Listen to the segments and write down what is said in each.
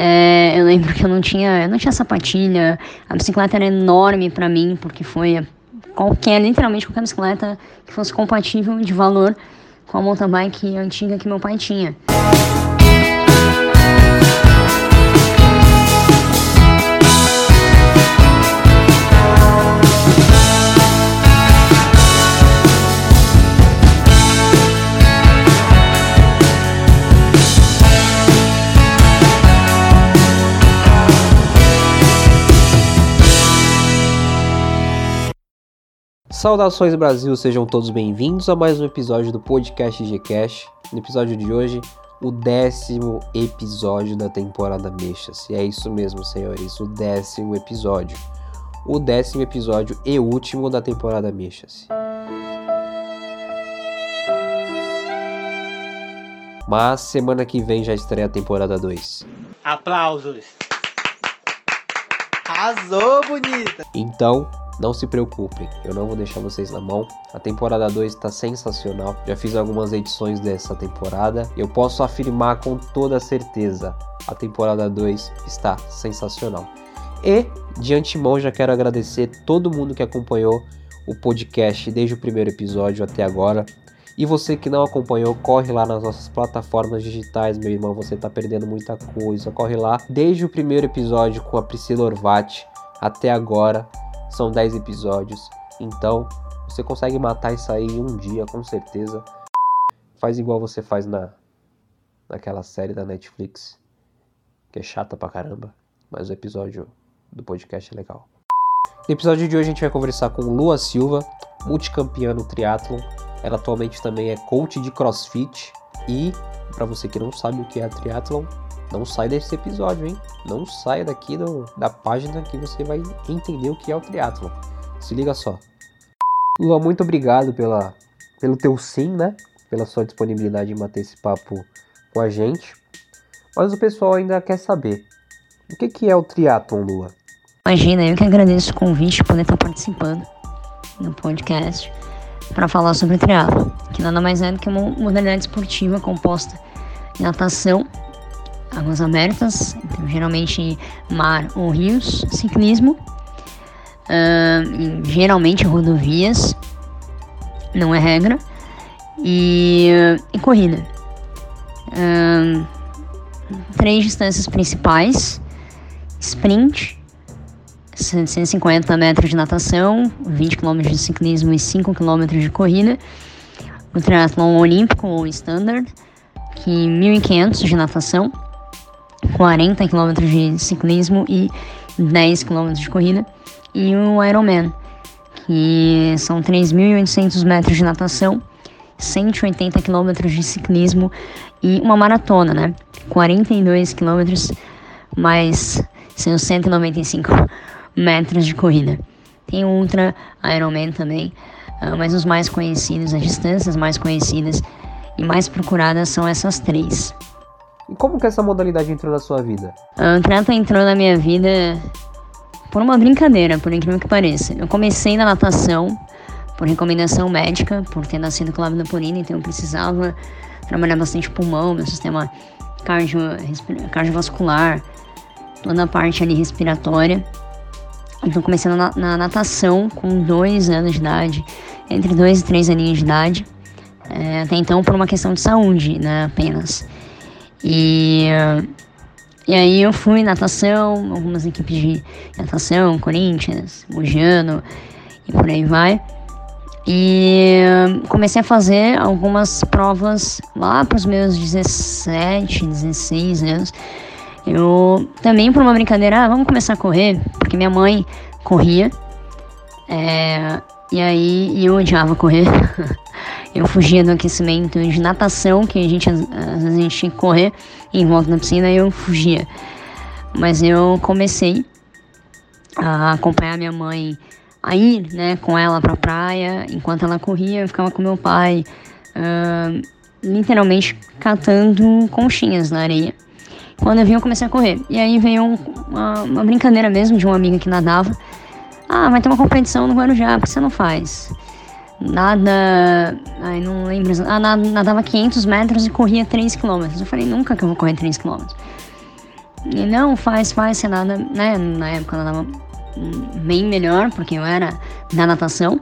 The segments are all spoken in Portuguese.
É, eu lembro que eu não tinha, eu não tinha sapatilha, a bicicleta era enorme para mim, porque foi qualquer, literalmente qualquer bicicleta que fosse compatível de valor com a mountain bike antiga que meu pai tinha. Saudações Brasil, sejam todos bem-vindos a mais um episódio do podcast Gcash. No episódio de hoje, o décimo episódio da temporada Mexas. E é isso mesmo, senhores, o décimo episódio. O décimo episódio e último da temporada Mexas. Mas semana que vem já estreia a temporada 2. Aplausos! Arrasou, bonita! Então, não se preocupem, eu não vou deixar vocês na mão. A temporada 2 está sensacional. Já fiz algumas edições dessa temporada. Eu posso afirmar com toda certeza: a temporada 2 está sensacional. E de antemão já quero agradecer todo mundo que acompanhou o podcast desde o primeiro episódio até agora. E você que não acompanhou, corre lá nas nossas plataformas digitais, meu irmão, você está perdendo muita coisa. Corre lá desde o primeiro episódio com a Priscila Orvati até agora. São 10 episódios, então você consegue matar isso aí em um dia, com certeza. Faz igual você faz na naquela série da Netflix, que é chata pra caramba, mas o episódio do podcast é legal. No episódio de hoje a gente vai conversar com Lua Silva, multicampeã no triatlon. Ela atualmente também é coach de CrossFit e para você que não sabe o que é triatlon, não sai desse episódio, hein? Não saia daqui do, da página que você vai entender o que é o triatlo. Se liga só. Lua, muito obrigado pela, pelo teu sim, né? Pela sua disponibilidade em bater esse papo com a gente. Mas o pessoal ainda quer saber. O que, que é o triatlon, Lua? Imagina, eu que agradeço o convite poder estar participando no podcast para falar sobre triatlo, que nada mais é do que uma modalidade esportiva composta de natação, águas abertas, então, geralmente mar ou rios, ciclismo, uh, geralmente rodovias, não é regra, e, uh, e corrida. Uh, três distâncias principais: sprint, 150 metros de natação, 20 km de ciclismo e 5 km de corrida. O triatlon olímpico ou standard, que 1.500 de natação, 40 km de ciclismo e 10 km de corrida, e o Ironman, que são 3.800 metros de natação, 180 km de ciclismo e uma maratona, né? 42 km mais seus 195 metros de corrida. Tem o Ultra Ironman também, ah, mas os mais conhecidos, as distâncias mais conhecidas e mais procuradas são essas três. E como que essa modalidade entrou na sua vida? O triatlo entrou na minha vida por uma brincadeira, por incrível que pareça. Eu comecei na natação por recomendação médica, por ter nascido com lábio leporina, então eu precisava trabalhar bastante pulmão, meu sistema cardio, cardiovascular, toda a parte ali respiratória. Então comecei na, na, natação com dois anos de idade, entre dois e três aninhos de idade. É, até então por uma questão de saúde, né, apenas. E, e aí eu fui natação, algumas equipes de natação, Corinthians, Mogiano e por aí vai. E comecei a fazer algumas provas lá para os meus 17, 16 anos. Eu também por uma brincadeira, ah, vamos começar a correr, porque minha mãe corria. É, e aí eu odiava correr. eu fugia do aquecimento de natação, que a gente às vezes a gente tinha que correr em volta da piscina, eu fugia. Mas eu comecei a acompanhar minha mãe a ir, né, com ela pra praia, enquanto ela corria, eu ficava com meu pai, uh, literalmente catando conchinhas na areia. Quando eu vi, eu comecei a correr. E aí veio um, uma, uma brincadeira mesmo de uma amiga que nadava. Ah, vai ter uma competição no Guarujá, por que você não faz? Nada. Ai, não lembro. Ah, nadava 500 metros e corria 3 km. Eu falei, nunca que eu vou correr 3 km. E não, faz, faz, você nada, né? Na época eu nadava bem melhor, porque eu era da natação.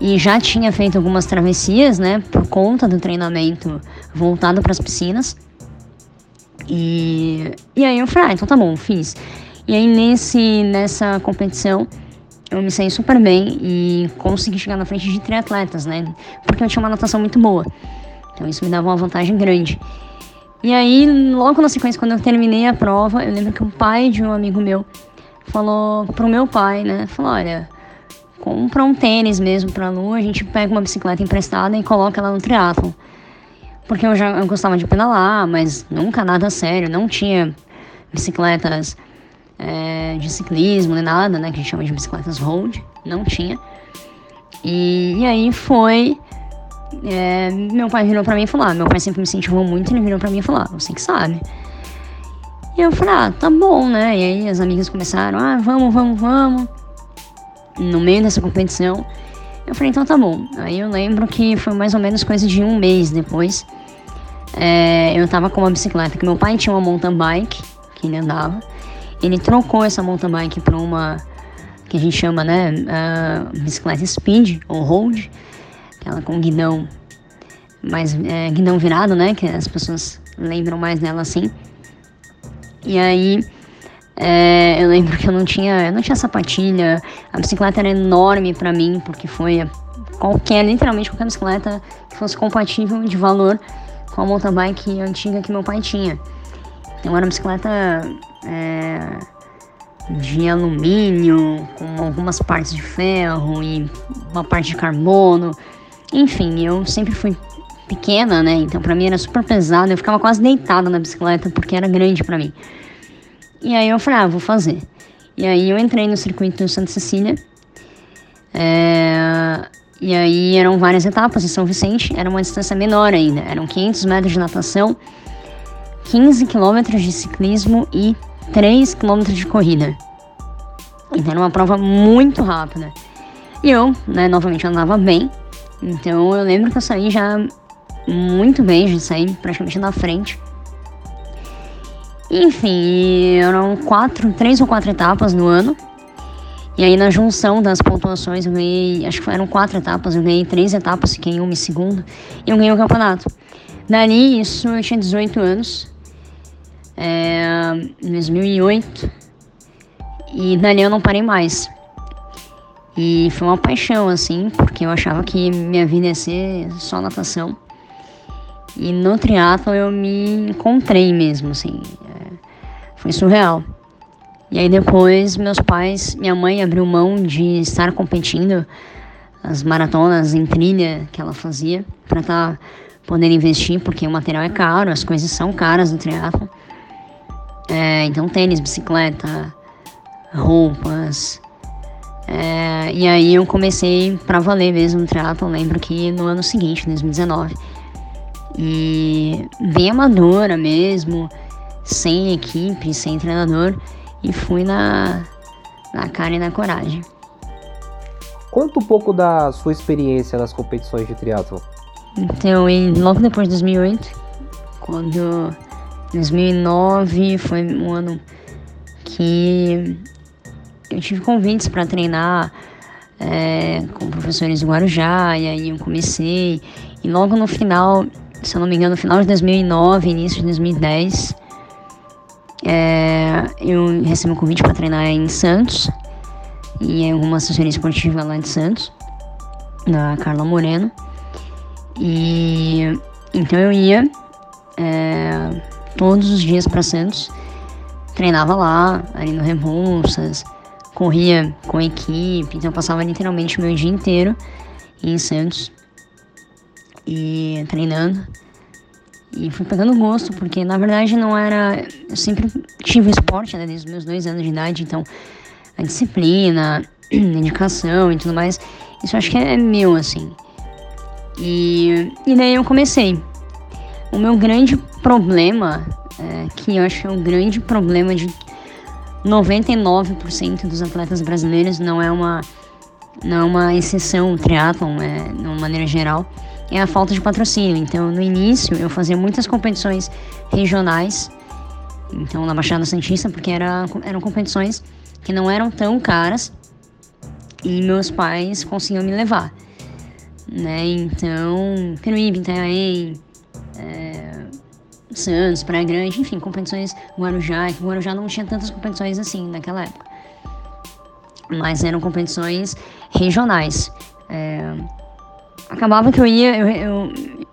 E já tinha feito algumas travessias, né? Por conta do treinamento voltado para as piscinas. E, e aí eu falei, ah, então tá bom, fiz. E aí nesse, nessa competição eu me saí super bem e consegui chegar na frente de triatletas, né? Porque eu tinha uma natação muito boa. Então isso me dava uma vantagem grande. E aí, logo na sequência, quando eu terminei a prova, eu lembro que o pai de um amigo meu falou pro meu pai, né? Falou, olha, compra um tênis mesmo pra Lu, a gente pega uma bicicleta emprestada e coloca ela no triatlo. Porque eu já eu gostava de pedalar, mas nunca nada sério, não tinha bicicletas é, de ciclismo nem nada, né? Que a gente chama de bicicletas road, não tinha. E, e aí foi. É, meu pai virou pra mim e falou: ah, meu pai sempre me incentivou muito, ele virou pra mim e falou: ah, você que sabe. E eu falei: ah, tá bom, né? E aí as amigas começaram: ah, vamos, vamos, vamos. No meio dessa competição, eu falei: então tá bom. Aí eu lembro que foi mais ou menos coisa de um mês depois. É, eu tava com uma bicicleta que meu pai tinha uma mountain bike que ele andava. Ele trocou essa mountain bike para uma que a gente chama, né, uh, bicicleta speed ou road, aquela com guidão mais é, guidão virado, né, que as pessoas lembram mais dela assim. E aí é, eu lembro que eu não tinha, eu não tinha sapatilha, a bicicleta era enorme para mim porque foi qualquer, literalmente qualquer bicicleta que fosse compatível de valor com a mountain bike antiga que meu pai tinha. Era uma bicicleta é, de alumínio, com algumas partes de ferro e uma parte de carbono. Enfim, eu sempre fui pequena, né? Então pra mim era super pesado. Eu ficava quase deitada na bicicleta porque era grande para mim. E aí eu falei, ah, vou fazer. E aí eu entrei no circuito Santa Cecília. É, e aí eram várias etapas em São Vicente, era uma distância menor ainda, eram 500 metros de natação, 15 quilômetros de ciclismo e 3 km de corrida. Então era uma prova muito rápida. E eu, né, novamente andava bem. Então eu lembro que eu saí já muito bem, já saí praticamente na frente. Enfim, eram quatro, três ou quatro etapas no ano. E aí na junção das pontuações eu ganhei, acho que eram quatro etapas, eu ganhei três etapas, fiquei em uma e segundo, e eu ganhei o campeonato. Dali, isso eu tinha 18 anos é, em 2008 e dali eu não parei mais. E foi uma paixão, assim, porque eu achava que minha vida ia ser só natação. E no triatlo eu me encontrei mesmo, assim. É, foi surreal. E aí depois meus pais, minha mãe abriu mão de estar competindo as maratonas em trilha que ela fazia para estar tá podendo investir, porque o material é caro, as coisas são caras no triatlo. É, então, tênis, bicicleta, roupas. É, e aí eu comecei para valer mesmo o triatlo, lembro que no ano seguinte, 2019. E bem amadora mesmo, sem equipe, sem treinador, e fui na, na cara e na coragem. Conta um pouco da sua experiência nas competições de triatlo. Então, logo depois de 2008, quando 2009 foi um ano que eu tive convites para treinar é, com professores de Guarujá, e aí eu comecei. E logo no final, se eu não me engano, no final de 2009, início de 2010, é, eu recebi um convite para treinar em Santos, e em alguma assessoria esportiva lá de Santos, da Carla Moreno. E então eu ia. É, todos os dias para Santos. Treinava lá, ali no Rebouças, corria com a equipe, então eu passava literalmente o meu dia inteiro em Santos e treinando. E fui pegando gosto, porque na verdade não era. Eu sempre tive esporte né, desde os meus dois anos de idade, então a disciplina, a dedicação e tudo mais, isso acho que é meu, assim. E, e daí eu comecei. O meu grande problema, é, que eu acho que é um grande problema de 99% dos atletas brasileiros, não é uma, não é uma exceção o triatlon, é, de uma maneira geral, é a falta de patrocínio. Então, no início, eu fazia muitas competições regionais Então, na Baixada Santista, porque era, eram competições que não eram tão caras e meus pais conseguiam me levar. Né? Então, Peruíbe, Itanhaém, é, Santos, Praia Grande, enfim, competições Guarujá. Guarujá não tinha tantas competições assim naquela época. Mas eram competições regionais. É, acabava que eu ia, eu, eu,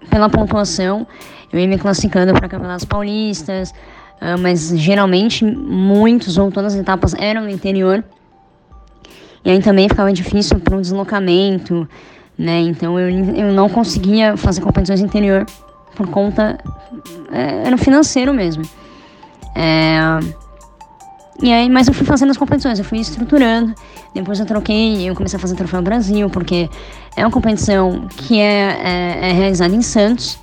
pela pontuação, eu ia me classificando para campeonatos paulistas, uh, mas geralmente muitos ou todas as etapas eram no interior. E aí também ficava difícil para o deslocamento, né? Então eu, eu não conseguia fazer competições no interior por conta. É, financeiro mesmo. É, e aí, mas eu fui fazendo as competições, eu fui estruturando. Depois eu troquei, eu comecei a fazer Troféu Brasil, porque é uma competição que é, é, é realizada em Santos.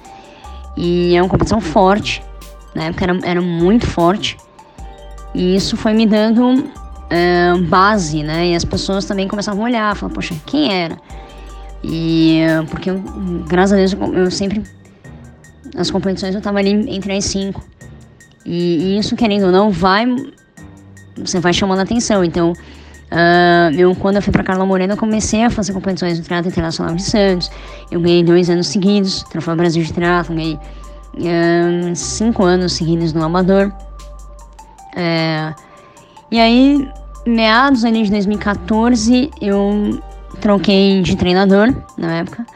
E é uma competição forte. Na época era, era muito forte. E isso foi me dando é, base, né? E as pessoas também começavam a olhar, falar, poxa, quem era? E porque graças a Deus eu, eu sempre nas competições eu tava ali entre as cinco. E, e, isso, querendo ou não, vai você vai chamando a atenção. Então, uh, eu, quando eu fui para Carla Morena, eu comecei a fazer competições no Teatro Internacional de Santos. Eu ganhei dois anos seguidos, Troféu Brasil de Teatro, ganhei uh, cinco anos seguidos no Amador. Uh, e aí, meados ali de 2014, eu troquei de treinador na época.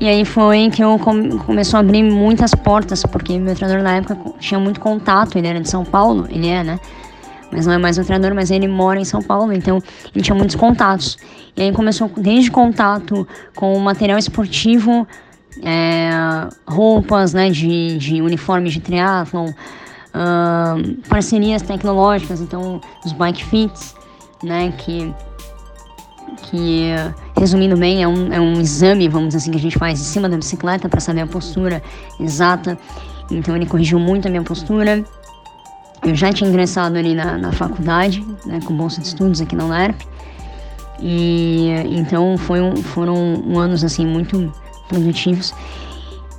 E aí foi que eu come, começou a abrir muitas portas, porque meu treinador na época tinha muito contato, ele era de São Paulo, ele é, né? mas não é mais um treinador, mas ele mora em São Paulo, então ele tinha muitos contatos. E aí começou desde contato com material esportivo, é, roupas né, de, de uniformes de triatlon, uh, parcerias tecnológicas, então os bike fits, né, que, que resumindo bem, é um, é um exame, vamos dizer assim, que a gente faz em cima da bicicleta para saber a postura exata. Então ele corrigiu muito a minha postura. Eu já tinha ingressado ali na, na faculdade, né, com bolsa de estudos aqui na UNERP. E então foi um, foram anos assim muito produtivos.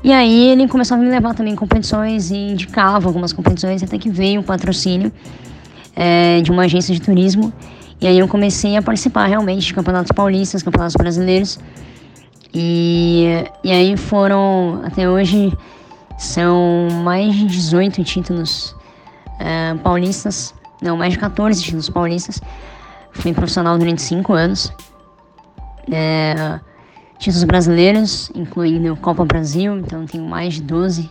E aí ele começou a me levar também em competições e indicava algumas competições, até que veio um patrocínio é, de uma agência de turismo. E aí eu comecei a participar realmente de campeonatos paulistas, campeonatos brasileiros. E, e aí foram, até hoje, são mais de 18 títulos uh, paulistas, não, mais de 14 títulos paulistas. Fui profissional durante 5 anos. É, títulos brasileiros, incluindo Copa Brasil, então tenho mais de 12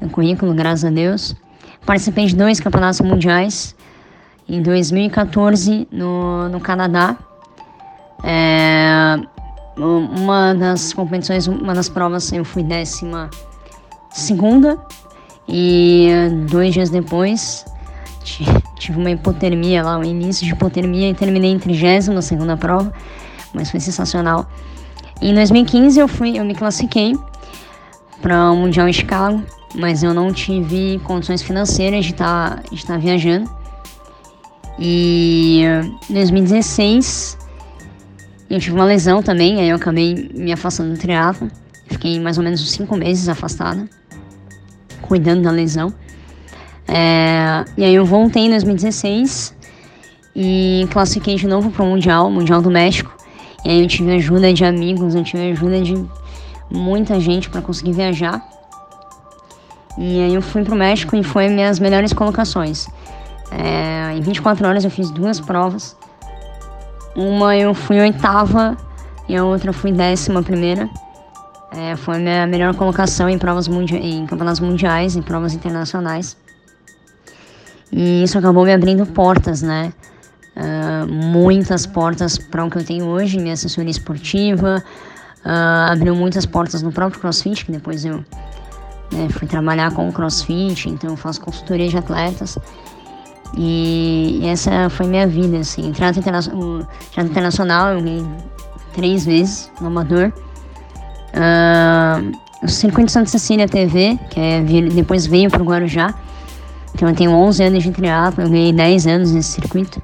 no currículo, graças a Deus. Participei de dois campeonatos mundiais, em 2014 no, no Canadá. É, uma das competições, uma das provas eu fui décima segunda e dois dias depois tive uma hipotermia lá, um início de hipotermia e terminei em trigésima segunda prova, mas foi sensacional. Em 2015 eu fui, eu me classifiquei para o Mundial em Chicago, mas eu não tive condições financeiras de estar tá, de tá viajando. E em 2016 eu tive uma lesão também, aí eu acabei me afastando do triatlo. Fiquei mais ou menos uns 5 meses afastada cuidando da lesão. É, e aí eu voltei em 2016 e classifiquei de novo para o Mundial, Mundial do México. E aí eu tive ajuda de amigos, eu tive ajuda de muita gente para conseguir viajar. E aí eu fui para o México e foi minhas melhores colocações. É, em 24 horas eu fiz duas provas. Uma eu fui oitava e a outra fui décima primeira. É, foi a minha melhor colocação em provas em campeonatos mundiais, em provas internacionais. E isso acabou me abrindo portas, né? Uh, muitas portas para o que eu tenho hoje, minha assessoria esportiva. Uh, abriu muitas portas no próprio CrossFit, que depois eu né, fui trabalhar com o CrossFit, então eu faço consultoria de atletas. E, essa foi minha vida, assim. Trato, interna internacional, eu ganhei três vezes no amador. Uh, o Circuito Santa Cecília TV, que é, depois veio para o Guarujá. Então eu tenho 11 anos de triatlo, eu ganhei 10 anos nesse circuito.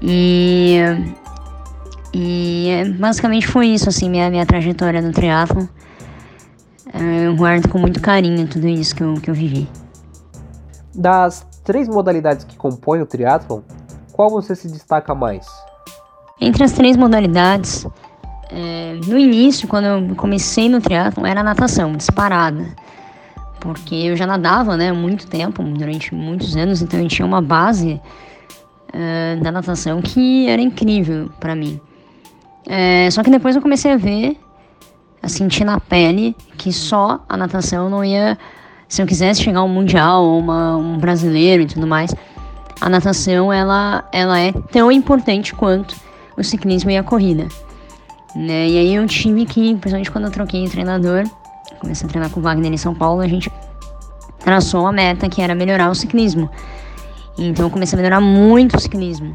E, e é, basicamente foi isso, assim, minha, minha trajetória no triatlo. Uh, eu guardo com muito carinho tudo isso que eu, que eu vivi. Das três modalidades que compõem o triatlon, qual você se destaca mais? Entre as três modalidades, é, no início, quando eu comecei no triatlon, era natação, disparada. Porque eu já nadava, né, muito tempo, durante muitos anos, então eu tinha uma base é, da natação que era incrível para mim. É, só que depois eu comecei a ver, a sentir na pele que só a natação não ia, se eu quisesse chegar ao mundial ou uma, um brasileiro e tudo mais, a natação ela, ela é tão importante quanto o ciclismo e a corrida. Né? E aí eu tive que, principalmente quando eu troquei de treinador, comecei a treinar com o Wagner em São Paulo, a gente traçou uma meta que era melhorar o ciclismo. Então eu comecei a melhorar muito o ciclismo.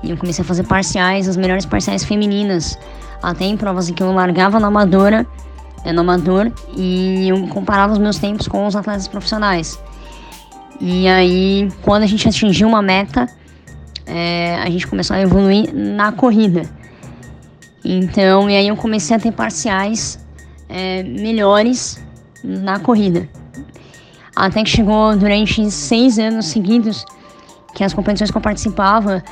E eu comecei a fazer parciais, as melhores parciais femininas. Até em provas em que eu largava na amadora, amador, e eu comparava os meus tempos com os atletas profissionais. E aí, quando a gente atingiu uma meta, é, a gente começou a evoluir na corrida. Então, e aí eu comecei a ter parciais é, melhores na corrida. Até que chegou durante seis anos seguidos que as competições que eu participava,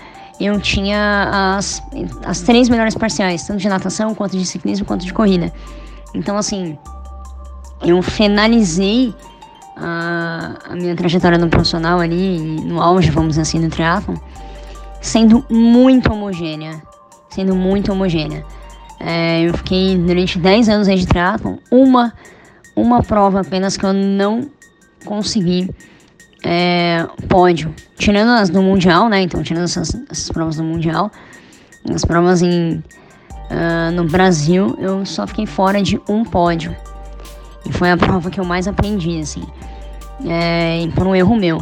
eu tinha as, as três melhores parciais, tanto de natação, quanto de ciclismo, quanto de corrida. Então, assim, eu finalizei a, a minha trajetória no profissional ali, no auge, vamos dizer assim, no triatlon, sendo muito homogênea. Sendo muito homogênea. É, eu fiquei durante 10 anos aí de triatlon, uma, uma prova apenas que eu não consegui é, pódio. Tirando as do Mundial, né? Então, tirando essas, essas provas do Mundial, as provas em, uh, no Brasil, eu só fiquei fora de um pódio. E foi a prova que eu mais aprendi, assim. É, por um erro meu.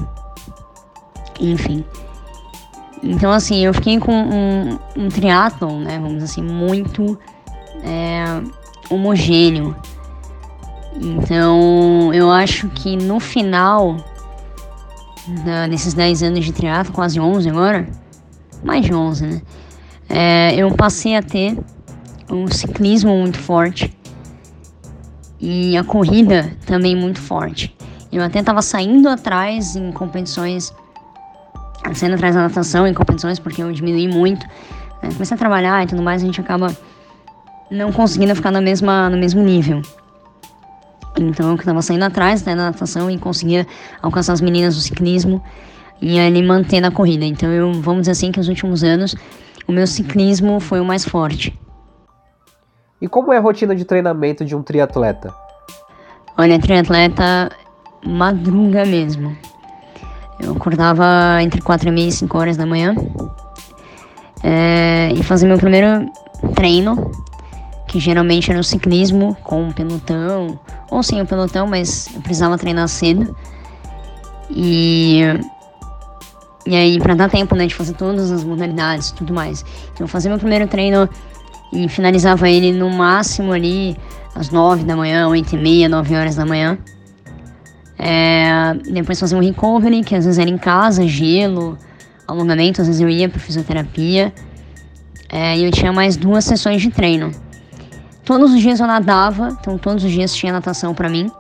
Enfim. Então, assim, eu fiquei com um, um triatlon, né? Vamos dizer assim, muito é, homogêneo. Então, eu acho que no final nesses 10 anos de triatlo, quase 11 agora, mais de 11, né? É, eu passei a ter um ciclismo muito forte e a corrida também muito forte. Eu até estava saindo atrás em competições, saindo atrás da natação em competições, porque eu diminui muito. Né? Comecei a trabalhar e tudo mais, a gente acaba não conseguindo ficar na mesma, no mesmo nível. Então eu estava saindo atrás né, na natação e conseguia alcançar as meninas do ciclismo e ali manter na corrida. Então eu, vamos dizer assim, que nos últimos anos o meu ciclismo foi o mais forte. E como é a rotina de treinamento de um triatleta? Olha, triatleta madruga mesmo. Eu acordava entre 4 e meia e 5 horas da manhã é, e fazia meu primeiro treino que geralmente era o ciclismo com um pelotão, ou sem o pelotão, mas eu precisava treinar cedo. E, e aí, para dar tempo né, de fazer todas as modalidades tudo mais. Então, eu fazia meu primeiro treino e finalizava ele no máximo ali às 9 da manhã, 8 e meia, 9 horas da manhã. É, depois fazia um recovery, que às vezes era em casa, gelo, alongamento, às vezes eu ia para fisioterapia. É, e eu tinha mais duas sessões de treino. Todos os dias eu nadava, então todos os dias tinha natação para mim.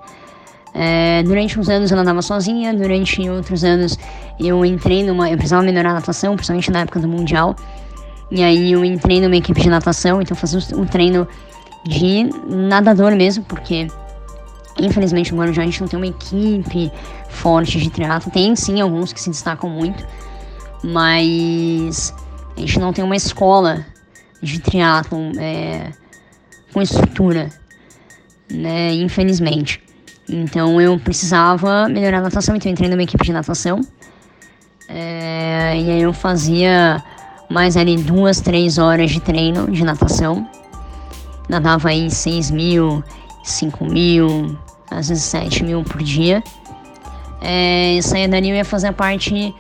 É, durante uns anos eu nadava sozinha, durante outros anos eu entrei numa. Eu precisava melhorar a natação, principalmente na época do Mundial. E aí eu entrei numa equipe de natação, então fazia um treino de nadador mesmo, porque infelizmente no Guarujá a gente não tem uma equipe forte de triatlo. Tem sim alguns que se destacam muito, mas a gente não tem uma escola de triatlo. É, com estrutura, né? Infelizmente. Então eu precisava melhorar a natação, então eu entrei numa equipe de natação. É, e aí eu fazia mais ali duas, três horas de treino de natação. Nadava aí 6 mil, 5 mil, às vezes 7 mil por dia. É, saía dali eu ia fazer a parte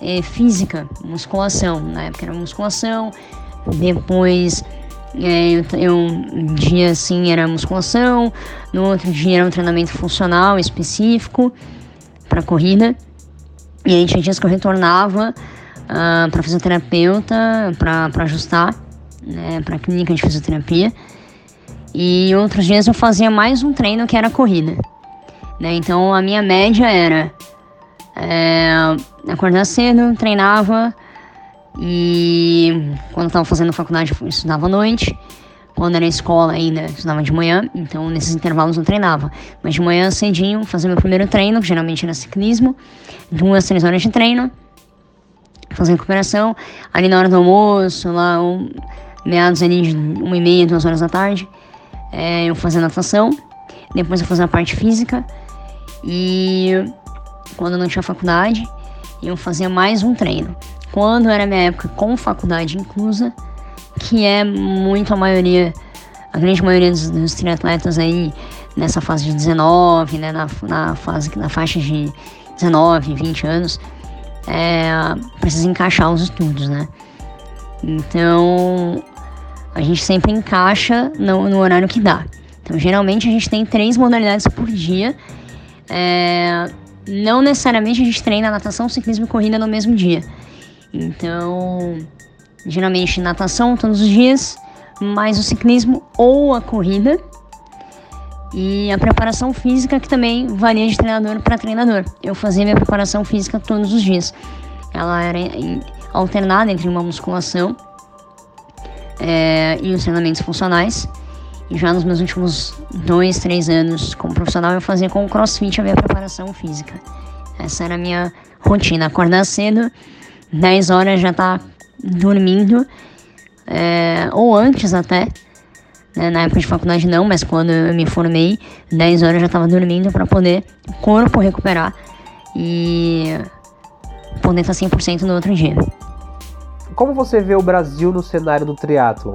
é, física, musculação. Na época era musculação, depois é, eu, eu, um dia assim era musculação, no outro dia era um treinamento funcional específico para corrida. E aí tinha dias que eu retornava uh, ah, para fisioterapeuta para ajustar, né, para clínica de fisioterapia. E outros dias eu fazia mais um treino que era corrida. Né? Então a minha média era É, acordava cedo, treinava e quando estava fazendo faculdade eu estudava à noite. Quando era escola ainda, estudava de manhã, então nesses intervalos eu treinava. Mas de manhã cedinho, fazia meu primeiro treino, que geralmente era ciclismo, duas, três horas de treino, fazendo recuperação. Ali na hora do almoço, lá um, meados ali de uma e meia, duas horas da tarde, é, eu fazia natação. Depois eu fazia a parte física. E quando eu não tinha faculdade, eu fazia mais um treino. Quando era minha época com faculdade inclusa, que é muito a maioria, a grande maioria dos, dos triatletas aí nessa fase de 19, né, na, na fase, na faixa de 19, 20 anos, é, precisa encaixar os estudos, né? Então, a gente sempre encaixa no, no horário que dá. Então, geralmente a gente tem três modalidades por dia. É, não necessariamente a gente treina natação, ciclismo e corrida no mesmo dia. Então, geralmente natação todos os dias, mais o ciclismo ou a corrida. E a preparação física que também varia de treinador para treinador. Eu fazia minha preparação física todos os dias. Ela era alternada entre uma musculação é, e os treinamentos funcionais. E já nos meus últimos dois, três anos como profissional, eu fazia com o crossfit a minha preparação física. Essa era a minha rotina. Acordar cedo, 10 horas já tá dormindo, é, ou antes até, né, na época de faculdade não, mas quando eu me formei, 10 horas eu já estava dormindo para poder o corpo recuperar e poder estar 100% no outro dia. Como você vê o Brasil no cenário do triatlo?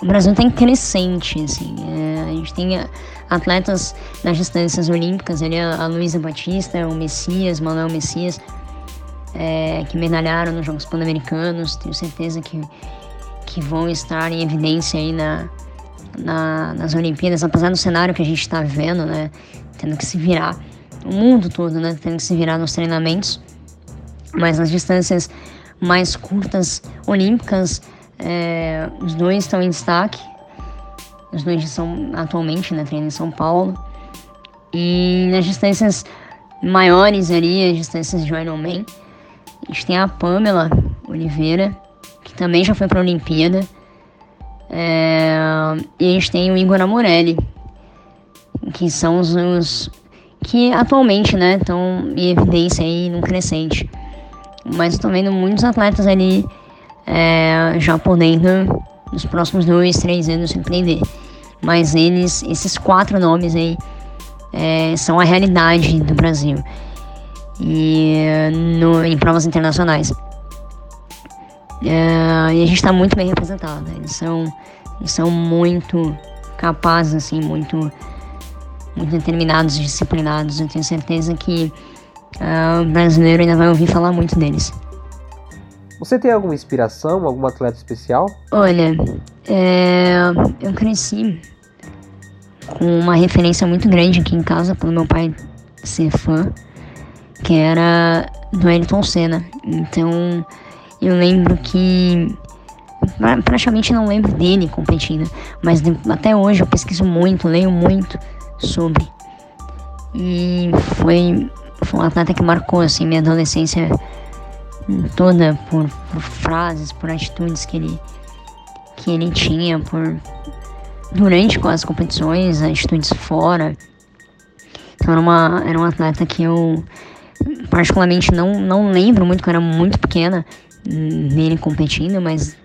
O Brasil tem crescente, assim. É, a gente tem atletas nas distâncias olímpicas, ali a, a Luísa Batista, o Messias, Manuel Messias, é, que medalharam nos Jogos Pan-Americanos. Tenho certeza que, que vão estar em evidência aí na, na, nas Olimpíadas, apesar do cenário que a gente está vivendo, né? Tendo que se virar, o mundo todo, né? Tendo que se virar nos treinamentos. Mas nas distâncias mais curtas olímpicas, é, os dois estão em destaque. Os dois são atualmente, né? Treinam em São Paulo. E nas distâncias maiores ali, as distâncias de Ironman, a gente tem a Pamela Oliveira, que também já foi para a Olimpíada. É, e a gente tem o Igor Amorelli, que são os, os que atualmente né, estão em evidência aí crescente. Mas estou vendo muitos atletas ali é, já podendo nos próximos dois, três anos surpreender. Mas eles, esses quatro nomes aí, é, são a realidade do Brasil e no, em provas internacionais. É, e a gente está muito bem representado. Eles são, eles são muito capazes, assim, muito, muito determinados, disciplinados. Eu tenho certeza que uh, o brasileiro ainda vai ouvir falar muito deles. Você tem alguma inspiração, algum atleta especial? Olha, é, eu cresci com uma referência muito grande aqui em casa, pelo meu pai ser fã que era do Ayrton Senna. Então eu lembro que praticamente não lembro dele competindo, mas até hoje eu pesquiso muito, leio muito sobre. E foi, foi um atleta que marcou assim minha adolescência toda por, por frases, por atitudes que ele que ele tinha, por durante as competições, atitudes fora. Então era, uma, era um atleta que eu particularmente não, não lembro muito, que eu era muito pequena nele competindo, mas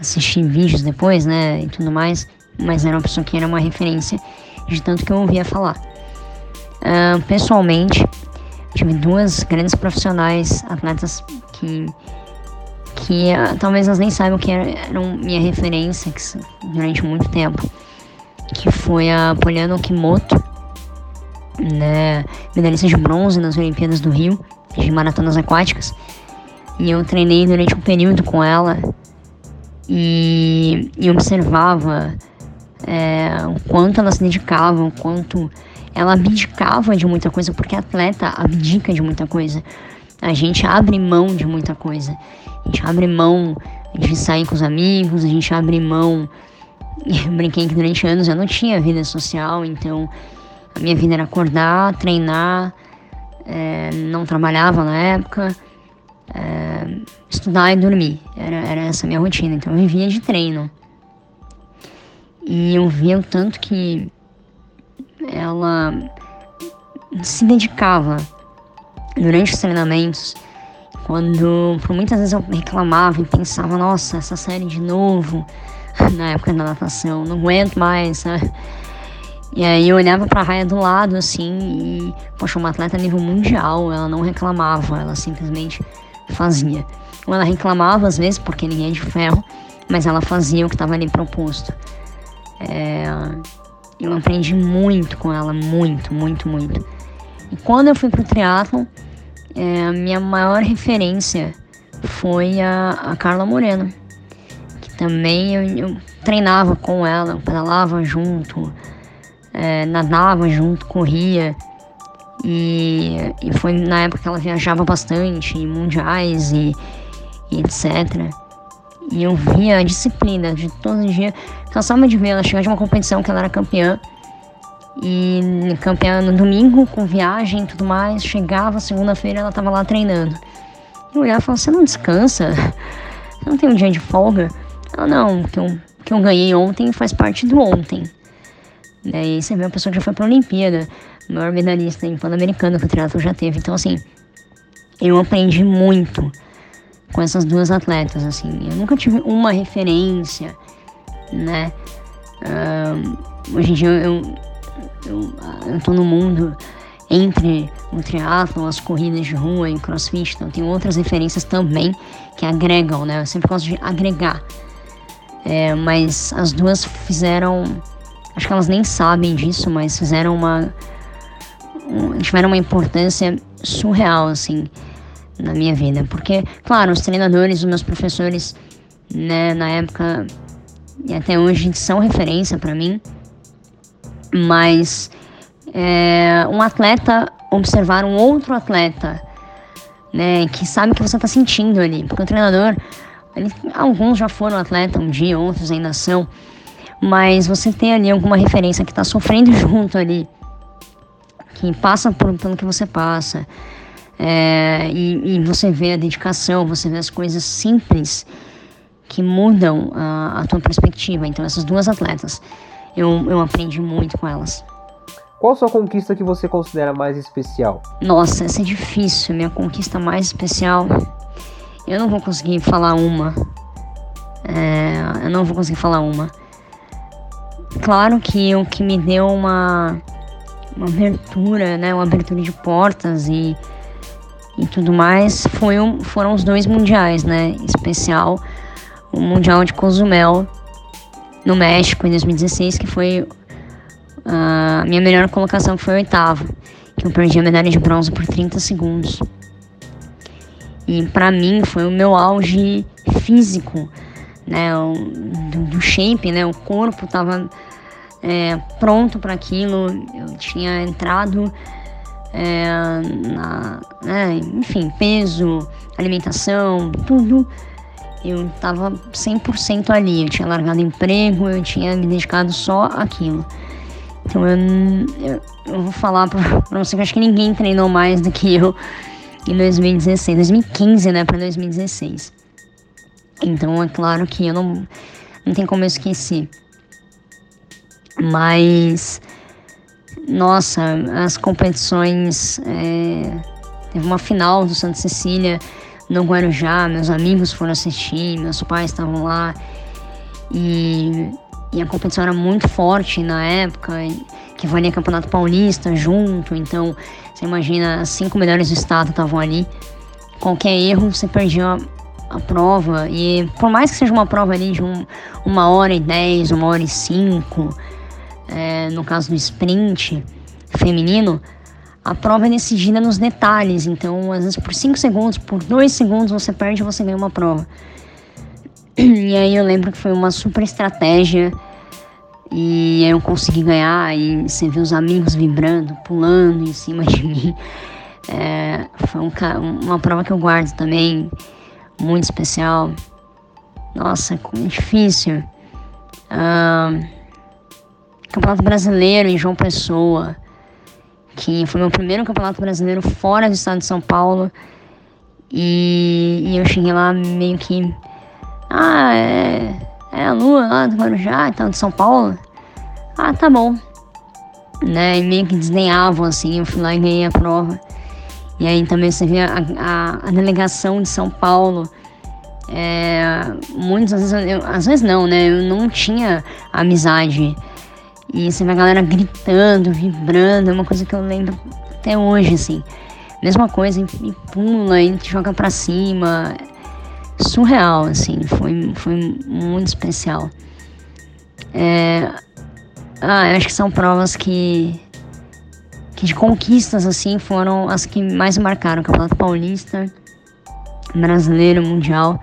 assisti vídeos depois, né, e tudo mais, mas era uma pessoa que era uma referência de tanto que eu ouvia falar. Uh, pessoalmente, tive duas grandes profissionais, atletas que, que uh, talvez elas nem saibam que eram minha referência que, durante muito tempo, que foi a Poliana Okimoto, né, medalhista de bronze nas Olimpíadas do Rio, de maratonas aquáticas. E eu treinei durante um período com ela e, e observava é, o quanto ela se dedicava, o quanto ela abdicava de muita coisa, porque atleta abdica de muita coisa. A gente abre mão de muita coisa. A gente abre mão de sair com os amigos, a gente abre mão. Eu brinquei que durante anos eu não tinha vida social, então a minha vida era acordar, treinar, é, não trabalhava na época, é, estudar e dormir. Era, era essa a minha rotina. Então eu vivia de treino. E eu via o tanto que ela se dedicava durante os treinamentos. Quando por muitas vezes eu reclamava e pensava, nossa, essa série de novo, na época da natação, não aguento mais, sabe? E aí eu olhava pra raia do lado, assim, e, poxa, uma atleta nível mundial, ela não reclamava, ela simplesmente fazia. Ela reclamava às vezes, porque ninguém é de ferro, mas ela fazia o que estava ali proposto. É, eu aprendi muito com ela, muito, muito, muito. E quando eu fui pro triatlo, é, minha maior referência foi a, a Carla Moreno, que também eu, eu treinava com ela, pedalava junto, é, nadava junto, corria. E, e foi na época que ela viajava bastante, em mundiais e, e etc. E eu via a disciplina de todo dia. Cansava de ver ela chegar de uma competição que ela era campeã. E campeã no domingo, com viagem e tudo mais. Chegava segunda-feira ela tava lá treinando. Eu olhava e falava, você não descansa? Você não tem um dia de folga? Ela, não, que eu, que eu ganhei ontem faz parte do ontem. Daí você vê uma pessoa que já foi pra Olimpíada, maior medalhista em Pan-Americano que o triatlo já teve. Então, assim, eu aprendi muito com essas duas atletas, assim. Eu nunca tive uma referência, né? Hoje em dia eu, eu, eu tô no mundo entre o triatlo, as corridas de rua e crossfit, então tem outras referências também que agregam, né? Eu sempre gosto de agregar. É, mas as duas fizeram acho que elas nem sabem disso, mas fizeram uma. Tiveram uma importância surreal, assim, na minha vida. Porque, claro, os treinadores, os meus professores, né, na época e até hoje são referência para mim, mas é, um atleta observar um outro atleta, né, que sabe o que você tá sentindo ali, porque o treinador, ele, alguns já foram atleta um dia, outros ainda são, mas você tem ali alguma referência que está sofrendo junto ali, que passa por, pelo que você passa, é, e, e, você vê a dedicação, você vê as coisas simples que mudam a, a tua perspectiva. Então, essas duas atletas, eu, eu aprendi muito com elas. Qual a sua conquista que você considera mais especial? Nossa, essa é difícil. Minha conquista mais especial, eu não vou conseguir falar uma. É, eu não vou conseguir falar uma. Claro que o que me deu uma, uma abertura, né, uma abertura de portas e, e tudo mais foi um, foram os dois mundiais, né, em especial o Mundial de Cozumel no México em 2016, que foi a minha melhor colocação foi oitavo, que eu perdi a medalha de bronze por 30 segundos. E para mim foi o meu auge físico, né, o, do, do, shape, né, o corpo tava é, pronto para aquilo, eu tinha entrado é, na, né, enfim, peso, alimentação, tudo, eu tava 100% ali, eu tinha largado emprego, eu tinha me dedicado só àquilo. Então eu, eu, eu vou falar pra, pra você que acho que ninguém treinou mais do que eu em 2016, 2015, né, para 2016. Então é claro que eu não, não tem como eu esquecer. Mas, nossa, as competições. É, teve uma final do Santa Cecília no Guarujá, meus amigos foram assistir, meus pais estavam lá. E, e a competição era muito forte na época, que valia Campeonato Paulista junto, então você imagina, as cinco melhores do estado estavam ali. Qualquer erro, você perdia a prova. E por mais que seja uma prova ali de um, uma hora e dez, uma hora e cinco, é, no caso do sprint feminino, a prova é decidida nos detalhes. Então, às vezes, por cinco segundos, por dois segundos, você perde e você ganha uma prova. E aí eu lembro que foi uma super estratégia. E eu consegui ganhar. E você vê os amigos vibrando, pulando em cima de mim. É, foi um, uma prova que eu guardo também muito especial. Nossa, como difícil. Campeonato Brasileiro em João Pessoa, que foi meu primeiro campeonato brasileiro fora do estado de São Paulo. E, e eu cheguei lá meio que. Ah, é, é a Lua lá do Guarujá, então de São Paulo. Ah, tá bom. Né, e meio que desdenhavam assim, eu fui lá e ganhei a prova. E aí também você vê a, a, a delegação de São Paulo. É, muitas vezes, eu, às vezes não, né? Eu não tinha amizade. E você vê a galera gritando, vibrando, é uma coisa que eu lembro até hoje, assim. Mesma coisa, e pula, e te joga pra cima. Surreal, assim, foi, foi muito especial. É, ah, acho que são provas que que de conquistas assim foram as que mais marcaram o Campeonato Paulista, Brasileiro, Mundial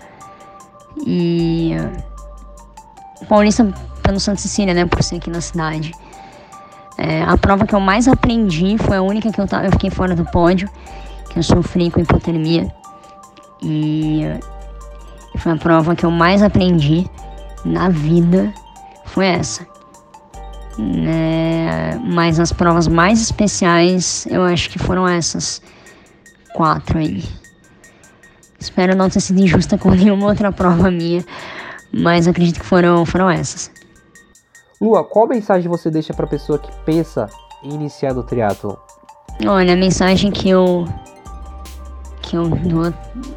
e Paulista pelo Santa Cecília, né, por ser aqui na cidade. É, a prova que eu mais aprendi foi a única que eu, eu fiquei fora do pódio, que eu sofri com hipotermia. E foi a prova que eu mais aprendi na vida, foi essa. Né? Mas as provas mais especiais eu acho que foram essas quatro aí. Espero não ter sido injusta com nenhuma outra prova minha, mas acredito que foram, foram essas. Lua, qual mensagem você deixa para pessoa que pensa em iniciar no triatlo? Olha, a mensagem que eu que eu dou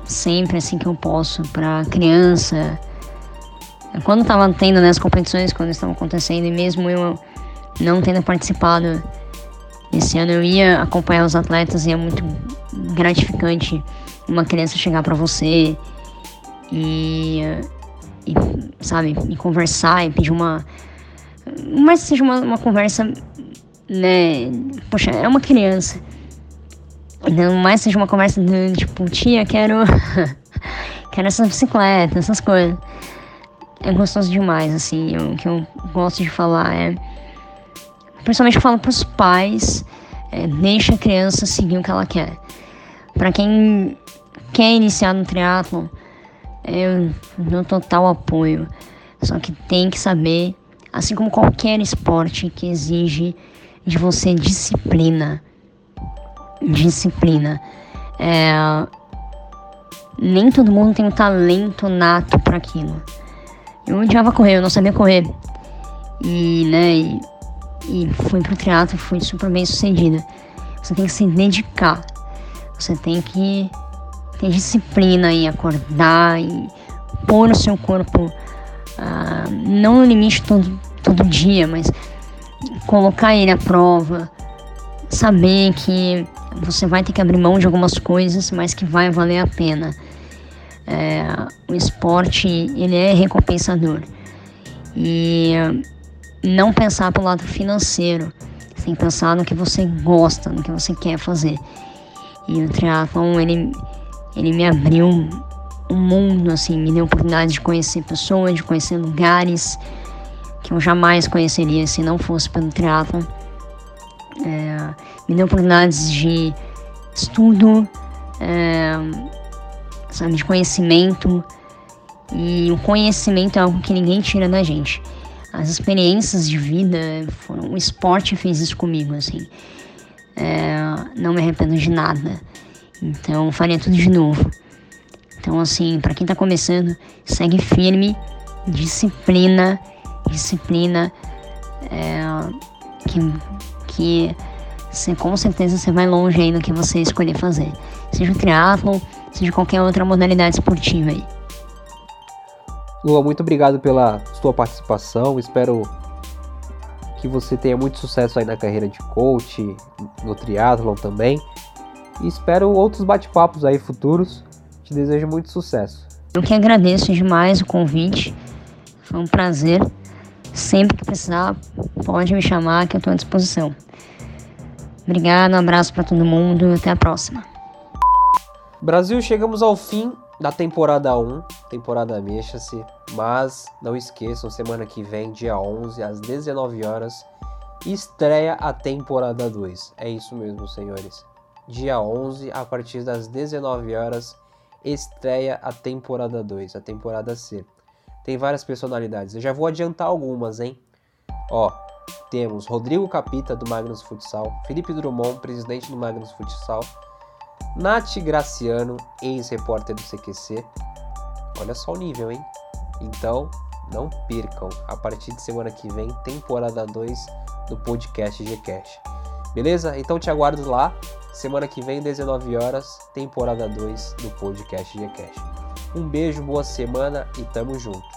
sempre assim que eu posso para criança, quando estava tendo né, as competições, quando estavam acontecendo, e mesmo eu não tendo participado esse ano, eu ia acompanhar os atletas e é muito gratificante uma criança chegar para você e, e, sabe, e conversar e pedir uma. Mas seja uma, uma conversa, né? Poxa, é uma criança. Então, mais seja uma conversa de tipo, tia, quero. quero essa bicicleta, essas coisas é gostoso demais, assim. O que eu gosto de falar é. Principalmente eu falo pros pais, é, deixa a criança seguir o que ela quer. Para quem quer iniciar no triatlon, eu dou total apoio. Só que tem que saber, assim como qualquer esporte que exige de você disciplina. Disciplina. É, nem todo mundo tem um talento nato para aquilo. Eu odiava correr, eu não sabia correr. E, né, e, e fui pro teatro, fui super bem sucedida. Você tem que se dedicar. Você tem que ter disciplina e acordar e pôr o seu corpo, ah, não no limite todo, todo dia, mas colocar ele à prova, saber que você vai ter que abrir mão de algumas coisas, mas que vai valer a pena é, o esporte ele é recompensador e não pensar pelo lado financeiro, tem que pensar no que você gosta, no que você quer fazer. E o triatlon ele ele me abriu um mundo assim, me deu oportunidade de conhecer pessoas, de conhecer lugares que eu jamais conheceria se não fosse pelo triatlon. É, me deu oportunidades de estudo, é, sabe, de conhecimento. E o conhecimento é algo que ninguém tira da gente. As experiências de vida foram. O esporte fez isso comigo, assim. É, não me arrependo de nada. Então, faria tudo de novo. Então, assim, para quem tá começando, segue firme, disciplina, disciplina, é, que, que com certeza você vai longe aí no que você escolher fazer. Seja o triatlon, seja qualquer outra modalidade esportiva aí. Lua, muito obrigado pela sua participação. Espero que você tenha muito sucesso aí na carreira de coach, no triatlon também. E espero outros bate-papos aí futuros. Te desejo muito sucesso. Eu que agradeço demais o convite. Foi um prazer. Sempre que precisar, pode me chamar que eu estou à disposição. Obrigado, um abraço para todo mundo e até a próxima. Brasil, chegamos ao fim da temporada 1, temporada mexa-se, mas não esqueçam, semana que vem, dia 11, às 19 horas, estreia a temporada 2. É isso mesmo, senhores. Dia 11, a partir das 19 horas, estreia a temporada 2, a temporada C. Tem várias personalidades, eu já vou adiantar algumas, hein? Ó, temos Rodrigo Capita, do Magnus Futsal, Felipe Drummond, presidente do Magnus Futsal, Nath Graciano, ex-repórter do CQC. Olha só o nível, hein? Então, não percam. A partir de semana que vem, temporada 2 do podcast Gcash. Beleza? Então te aguardo lá. Semana que vem, 19 horas, temporada 2 do podcast Gcash. Um beijo, boa semana e tamo junto.